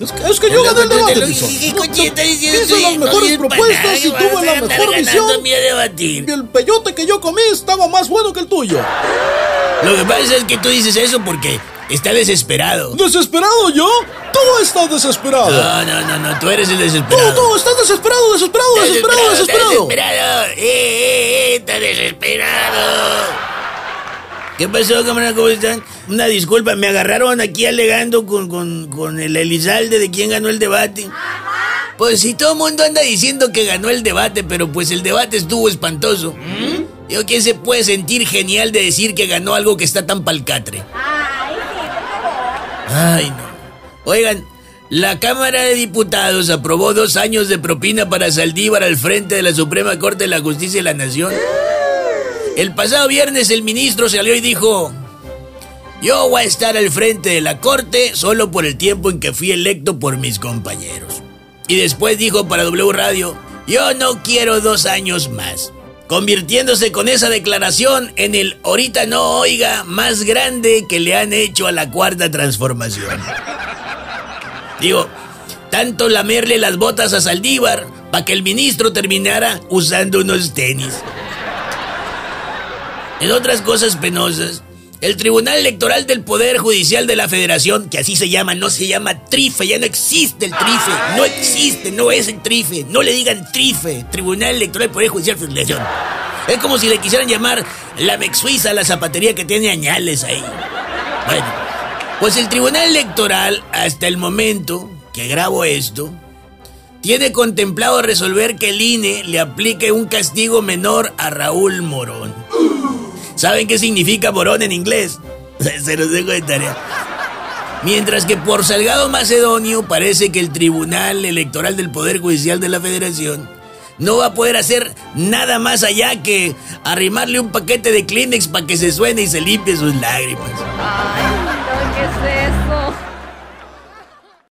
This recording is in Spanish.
Es que, es que yo gané el debate, Tizón. Hice las mejores propuestas y tuve la mejor visión. Y el peyote que yo comí estaba más bueno que el tuyo. Lo que pasa es que tú dices eso porque está desesperado. ¿Desesperado yo? Tú estás desesperado. No, no, no, no, tú eres el desesperado. Tú, tú, estás desesperado, desesperado, desesperado, desesperado. Desesperado, eh, eh, eh, está desesperado. ¿Qué pasó, camarada? ¿Cómo están? Una disculpa, me agarraron aquí alegando con, con, con el Elizalde de quién ganó el debate. Pues si todo el mundo anda diciendo que ganó el debate, pero pues el debate estuvo espantoso. Digo, ¿quién se puede sentir genial de decir que ganó algo que está tan palcatre? Ay, no. Oigan, la Cámara de Diputados aprobó dos años de propina para Saldívar al frente de la Suprema Corte de la Justicia de la Nación. El pasado viernes el ministro salió y dijo, yo voy a estar al frente de la Corte solo por el tiempo en que fui electo por mis compañeros. Y después dijo para W Radio, yo no quiero dos años más. Convirtiéndose con esa declaración en el ahorita no oiga más grande que le han hecho a la cuarta transformación. Digo, tanto lamerle las botas a Saldívar para que el ministro terminara usando unos tenis. En otras cosas penosas, el Tribunal Electoral del Poder Judicial de la Federación, que así se llama, no se llama TRIFE, ya no existe el TRIFE, no existe, no es el TRIFE, no le digan TRIFE, Tribunal Electoral del Poder Judicial de la Federación. Es como si le quisieran llamar la Mexuiza a la zapatería que tiene añales ahí. Bueno, pues el Tribunal Electoral, hasta el momento que grabo esto, tiene contemplado resolver que el INE le aplique un castigo menor a Raúl Morón. ¿Saben qué significa morón en inglés? Se los dejo de tarea. Mientras que por Salgado Macedonio parece que el Tribunal Electoral del Poder Judicial de la Federación no va a poder hacer nada más allá que arrimarle un paquete de Kleenex para que se suene y se limpie sus lágrimas. Ay, ¿qué es esto?